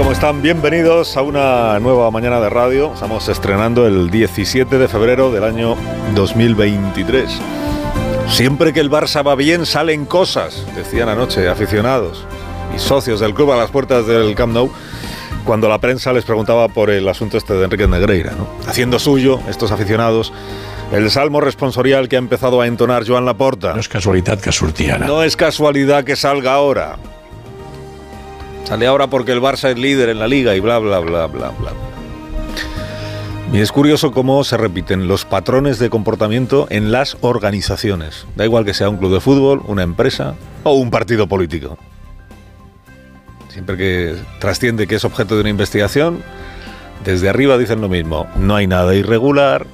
¿Cómo están? Bienvenidos a una nueva mañana de radio. Estamos estrenando el 17 de febrero del año 2023. Siempre que el Barça va bien salen cosas, decían anoche aficionados y socios del club a las puertas del Camp Nou cuando la prensa les preguntaba por el asunto este de Enrique Negreira, ¿no? haciendo suyo estos aficionados el salmo responsorial que ha empezado a entonar Joan Laporta. No és casualitat que surti ara. No es casualidad que salga ahora. Sale ahora porque el Barça es líder en la liga y bla, bla, bla, bla, bla. Y es curioso cómo se repiten los patrones de comportamiento en las organizaciones. Da igual que sea un club de fútbol, una empresa o un partido político. Siempre que trasciende que es objeto de una investigación, desde arriba dicen lo mismo. No hay nada irregular,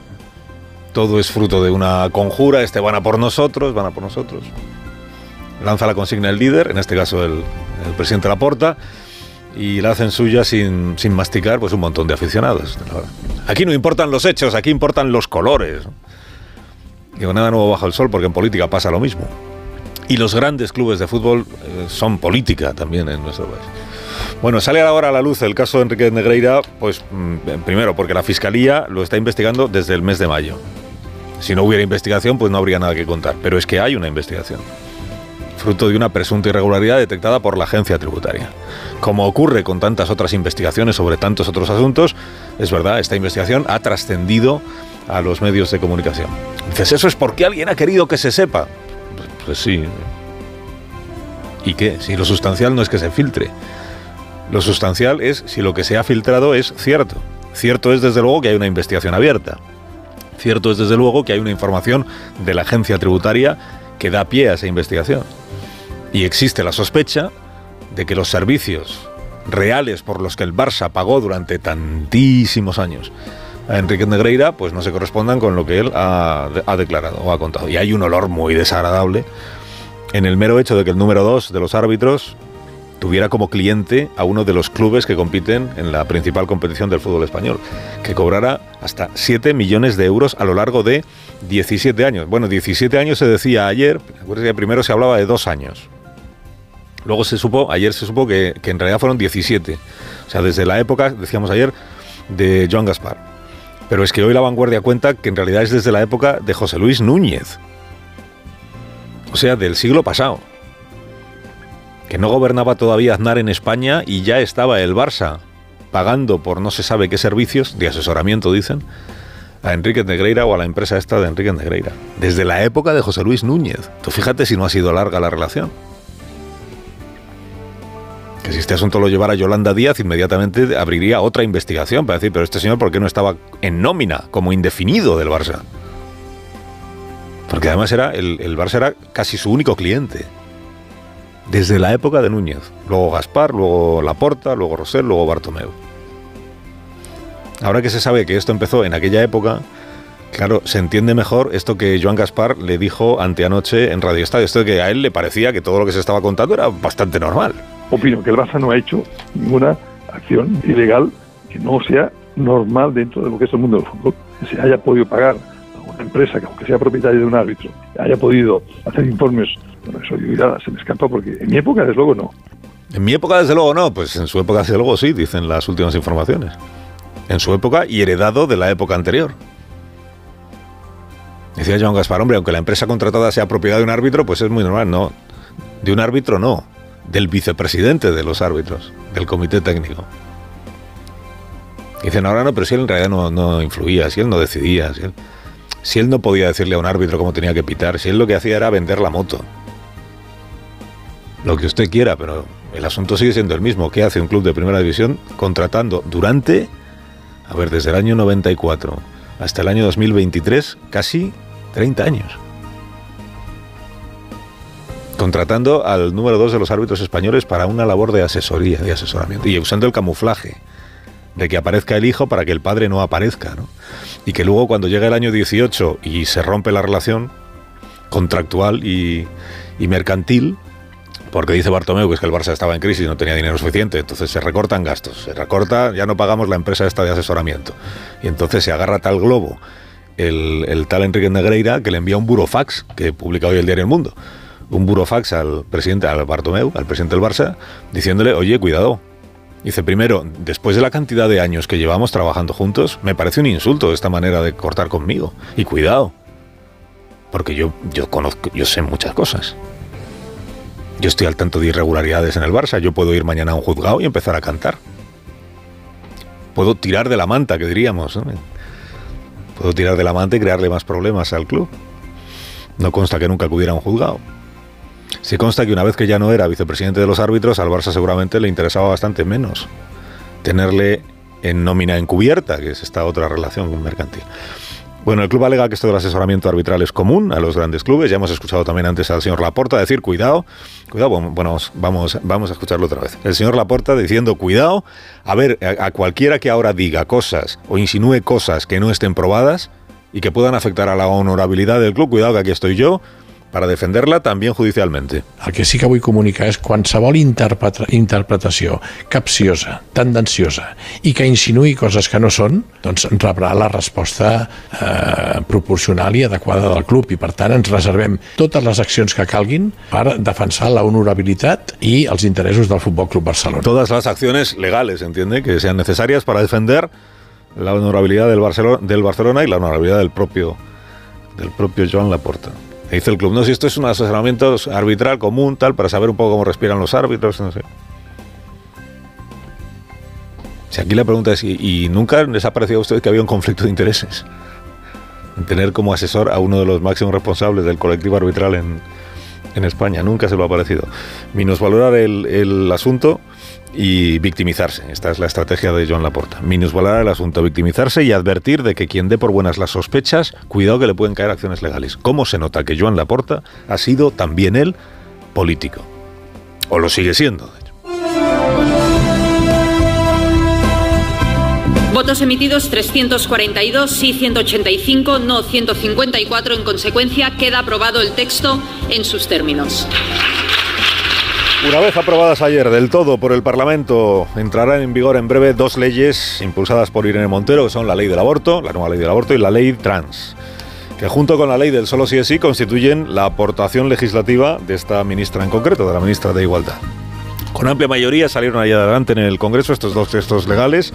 todo es fruto de una conjura, este van a por nosotros, van a por nosotros. Lanza la consigna el líder, en este caso el, el presidente Laporta, y la hacen suya sin, sin masticar pues un montón de aficionados. Aquí no importan los hechos, aquí importan los colores. Digo, nada nuevo bajo el sol, porque en política pasa lo mismo. Y los grandes clubes de fútbol eh, son política también en nuestro país. Bueno, sale ahora a la luz el caso de Enrique Negreira, pues mm, primero porque la Fiscalía lo está investigando desde el mes de mayo. Si no hubiera investigación, pues no habría nada que contar. Pero es que hay una investigación, fruto de una presunta irregularidad detectada por la agencia tributaria. Como ocurre con tantas otras investigaciones sobre tantos otros asuntos, es verdad, esta investigación ha trascendido a los medios de comunicación. Dices, ¿eso es porque alguien ha querido que se sepa? Pues, sí. ¿Y qué? Si lo sustancial no es que se filtre. Lo sustancial es si lo que se ha filtrado es cierto. Cierto es desde luego que hay una investigación abierta. Cierto es desde luego que hay una información de la agencia tributaria que da pie a esa investigación. Y existe la sospecha de que los servicios reales por los que el Barça pagó durante tantísimos años a Enrique Negreira, pues no se correspondan con lo que él ha, ha declarado o ha contado. Y hay un olor muy desagradable en el mero hecho de que el número dos de los árbitros tuviera como cliente a uno de los clubes que compiten en la principal competición del fútbol español, que cobrara hasta 7 millones de euros a lo largo de 17 años. Bueno, 17 años se decía ayer, primero se hablaba de dos años. Luego se supo, ayer se supo que, que en realidad fueron 17. O sea, desde la época, decíamos ayer, de Joan Gaspar. Pero es que hoy la vanguardia cuenta que en realidad es desde la época de José Luis Núñez. O sea, del siglo pasado que no gobernaba todavía Aznar en España y ya estaba el Barça pagando por no se sabe qué servicios, de asesoramiento dicen, a Enrique Negreira o a la empresa esta de Enrique Negreira. Desde la época de José Luis Núñez. Tú fíjate si no ha sido larga la relación. Que si este asunto lo llevara Yolanda Díaz, inmediatamente abriría otra investigación para decir, pero este señor, ¿por qué no estaba en nómina como indefinido del Barça? Porque además era el, el Barça era casi su único cliente desde la época de Núñez. Luego Gaspar, luego Laporta, luego Rosell, luego Bartomeu. Ahora que se sabe que esto empezó en aquella época, claro, se entiende mejor esto que Joan Gaspar le dijo anteanoche en Radio Estadio. Esto de que a él le parecía que todo lo que se estaba contando era bastante normal. Opino que el Barça no ha hecho ninguna acción ilegal que no sea normal dentro de lo que es el mundo del fútbol. Que se haya podido pagar a una empresa que, aunque sea propietaria de un árbitro, haya podido hacer informes bueno, eso yo ya se me escapa porque en mi época, desde luego, no. En mi época, desde luego, no. Pues en su época, desde luego, sí, dicen las últimas informaciones. En su época y heredado de la época anterior. Decía Joan Gaspar, hombre, aunque la empresa contratada sea propiedad de un árbitro, pues es muy normal, no. De un árbitro, no. Del vicepresidente de los árbitros, del comité técnico. Dicen, ahora no, pero si él en realidad no, no influía, si él no decidía, si él, si él no podía decirle a un árbitro cómo tenía que pitar, si él lo que hacía era vender la moto lo que usted quiera, pero el asunto sigue siendo el mismo. ¿Qué hace un club de primera división contratando durante, a ver, desde el año 94 hasta el año 2023, casi 30 años? Contratando al número dos de los árbitros españoles para una labor de asesoría, de asesoramiento, y usando el camuflaje de que aparezca el hijo para que el padre no aparezca, ¿no? Y que luego cuando llega el año 18 y se rompe la relación contractual y, y mercantil, porque dice Bartomeu que es que el Barça estaba en crisis y no tenía dinero suficiente, entonces se recortan gastos, se recorta, ya no pagamos la empresa esta de asesoramiento. Y entonces se agarra tal globo el, tal Enrique Negreira que le envía un burofax que publica hoy el diario El Mundo. Un burofax al presidente, al Bartomeu, al presidente del Barça, diciéndole, oye, cuidado. Dice, primero, después de la cantidad de años que llevamos trabajando juntos, me parece un insulto esta manera de cortar conmigo. Y cuidado, porque yo, yo conozco, yo sé muchas cosas. Yo estoy al tanto de irregularidades en el Barça. Yo puedo ir mañana a un juzgado y empezar a cantar. Puedo tirar de la manta, que diríamos. Puedo tirar de la manta y crearle más problemas al club. No consta que nunca acudiera a un juzgado. Sí consta que una vez que ya no era vicepresidente de los árbitros, al Barça seguramente le interesaba bastante menos tenerle en nómina encubierta, que es esta otra relación mercantil. Bueno, el club alega que esto del asesoramiento arbitral es común a los grandes clubes. Ya hemos escuchado también antes al señor Laporta decir, cuidado, cuidado, bueno, vamos, vamos a escucharlo otra vez. El señor Laporta diciendo, cuidado, a ver, a, a cualquiera que ahora diga cosas o insinúe cosas que no estén probadas y que puedan afectar a la honorabilidad del club, cuidado que aquí estoy yo, para defenderla també judicialmente. El que sí que vull comunicar és qualsevol interpreta interpretació capciosa, tendenciosa i que insinuï coses que no són, doncs rebrà la resposta eh, proporcional i adequada del club i per tant ens reservem totes les accions que calguin per defensar la honorabilitat i els interessos del Futbol Club Barcelona. Todas las acciones legales, entiende, que sean necesarias para defender la honorabilidad del Barcelona, del Barcelona y la honorabilidad del propio del propio Joan Laporta. Dice el club, no, si esto es un asesoramiento arbitral común, tal, para saber un poco cómo respiran los árbitros, no sé. Si aquí la pregunta es, ¿y, nunca les ha parecido a usted que había un conflicto de intereses? En tener como asesor a uno de los máximos responsables del colectivo arbitral en, en España. Nunca se lo ha parecido. Minusvalorar el, el asunto y victimizarse. Esta es la estrategia de Joan Laporta. Minusvalorar el asunto, victimizarse y advertir de que quien dé por buenas las sospechas, cuidado que le pueden caer acciones legales. ¿Cómo se nota que Joan Laporta ha sido también él político? O lo sigue siendo, Votos emitidos 342, sí 185, no 154. En consecuencia, queda aprobado el texto en sus términos. Una vez aprobadas ayer del todo por el Parlamento, entrarán en vigor en breve dos leyes impulsadas por Irene Montero, que son la ley del aborto, la nueva ley del aborto, y la ley trans, que junto con la ley del solo sí es sí constituyen la aportación legislativa de esta ministra en concreto, de la ministra de Igualdad. Con amplia mayoría salieron allá adelante en el Congreso estos dos textos legales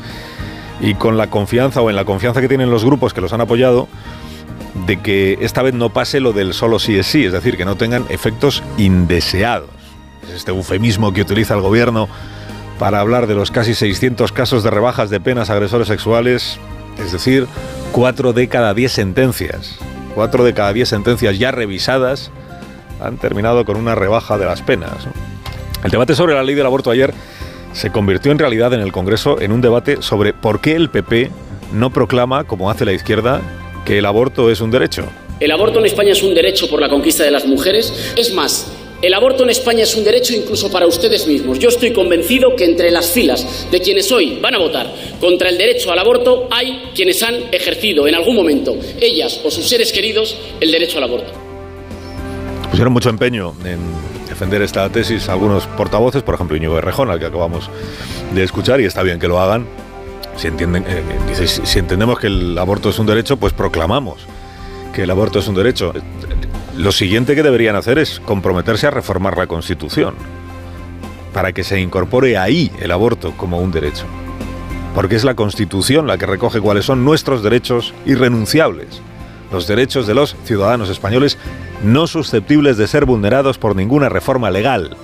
y con la confianza o en la confianza que tienen los grupos que los han apoyado de que esta vez no pase lo del solo sí es sí, es decir, que no tengan efectos indeseados este eufemismo que utiliza el gobierno para hablar de los casi 600 casos de rebajas de penas a agresores sexuales, es decir, 4 de cada 10 sentencias, 4 de cada 10 sentencias ya revisadas han terminado con una rebaja de las penas. El debate sobre la ley del aborto ayer se convirtió en realidad en el Congreso en un debate sobre por qué el PP no proclama, como hace la izquierda, que el aborto es un derecho. El aborto en España es un derecho por la conquista de las mujeres. Es más, el aborto en España es un derecho incluso para ustedes mismos. Yo estoy convencido que entre las filas de quienes hoy van a votar contra el derecho al aborto hay quienes han ejercido en algún momento, ellas o sus seres queridos, el derecho al aborto. Pusieron mucho empeño en defender esta tesis algunos portavoces, por ejemplo Íñigo Rejón, al que acabamos de escuchar, y está bien que lo hagan. Si, entienden, eh, dice, si entendemos que el aborto es un derecho, pues proclamamos que el aborto es un derecho. Lo siguiente que deberían hacer es comprometerse a reformar la Constitución para que se incorpore ahí el aborto como un derecho. Porque es la Constitución la que recoge cuáles son nuestros derechos irrenunciables, los derechos de los ciudadanos españoles no susceptibles de ser vulnerados por ninguna reforma legal.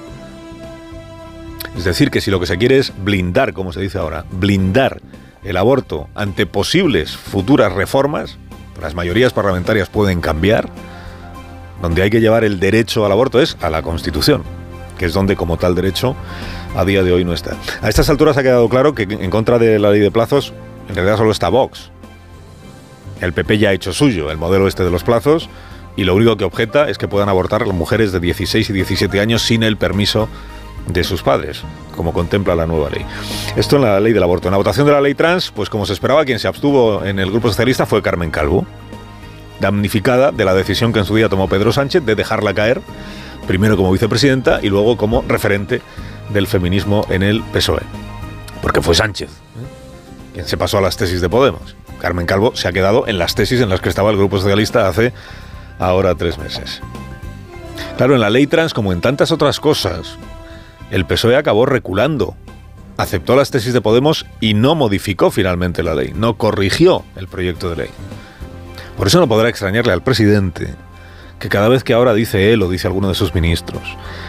Es decir, que si lo que se quiere es blindar, como se dice ahora, blindar el aborto ante posibles futuras reformas, las mayorías parlamentarias pueden cambiar, donde hay que llevar el derecho al aborto es a la Constitución, que es donde como tal derecho a día de hoy no está. A estas alturas ha quedado claro que en contra de la ley de plazos en realidad solo está Vox. El PP ya ha hecho suyo el modelo este de los plazos y lo único que objeta es que puedan abortar las mujeres de 16 y 17 años sin el permiso de sus padres, como contempla la nueva ley. Esto en la ley del aborto. En la votación de la ley trans, pues como se esperaba, quien se abstuvo en el Grupo Socialista fue Carmen Calvo, damnificada de la decisión que en su día tomó Pedro Sánchez de dejarla caer, primero como vicepresidenta y luego como referente del feminismo en el PSOE. Porque fue Sánchez ¿eh? quien se pasó a las tesis de Podemos. Carmen Calvo se ha quedado en las tesis en las que estaba el Grupo Socialista hace ahora tres meses. Claro, en la ley trans, como en tantas otras cosas, el PSOE acabó reculando. Aceptó las tesis de Podemos y no modificó finalmente la ley, no corrigió el proyecto de ley. Por eso no podrá extrañarle al presidente que cada vez que ahora dice él o dice alguno de sus ministros,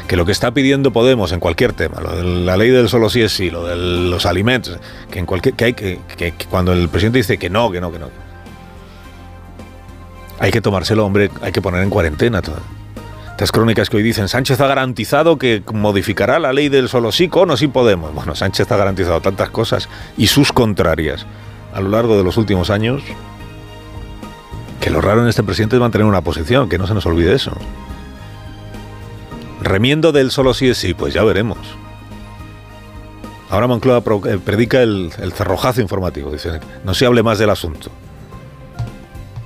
que lo que está pidiendo Podemos en cualquier tema, lo de la ley del solo sí es sí, lo de los alimentos, que en cualquier que hay que, que, cuando el presidente dice que no, que no, que no, hay que tomárselo, hombre, hay que poner en cuarentena todo. Estas crónicas que hoy dicen, Sánchez ha garantizado que modificará la ley del solo sí con o sí Podemos. Bueno, Sánchez ha garantizado tantas cosas y sus contrarias a lo largo de los últimos años que lo raro en este presidente es mantener una posición, que no se nos olvide eso. Remiendo del solo sí es sí, pues ya veremos. Ahora Moncloa eh, predica el, el cerrojazo informativo, dice, no se hable más del asunto.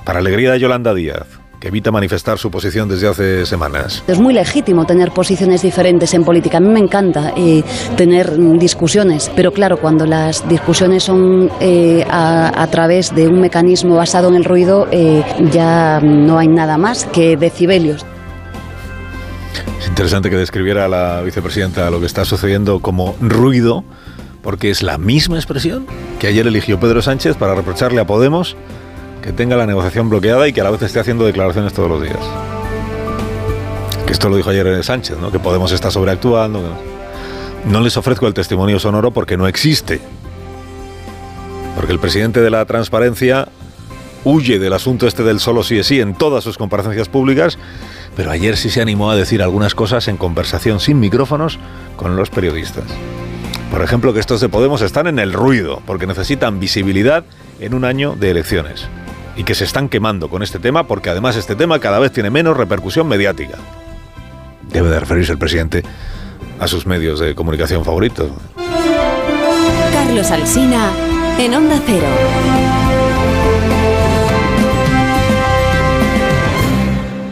Para alegría de Yolanda Díaz, que evita manifestar su posición desde hace semanas. Es muy legítimo tener posiciones diferentes en política. A mí me encanta eh, tener discusiones, pero claro, cuando las discusiones son eh, a, través de un mecanismo basado en el ruido, eh, ya no hay nada más que decibelios. Es interesante que describiera la vicepresidenta lo que está sucediendo como ruido, porque es la misma expresión que ayer eligió Pedro Sánchez para reprocharle a Podemos que tenga la negociación bloqueada y que a la vez esté haciendo declaraciones todos los días. Que esto lo dijo ayer Sánchez, ¿no? que Podemos estar sobreactuando. No les ofrezco el testimonio sonoro porque no existe. Porque el presidente de la transparencia huye del asunto este del solo sí es sí en todas sus comparecencias públicas, pero ayer sí se animó a decir algunas cosas en conversación sin micrófonos con los periodistas. Por ejemplo, que estos de Podemos están en el ruido, porque necesitan visibilidad en un año de elecciones y que se están quemando con este tema porque además este tema cada vez tiene menos repercusión mediática. Debe de referirse el presidente a sus medios de comunicación favoritos. Carlos Alsina en Onda Cero.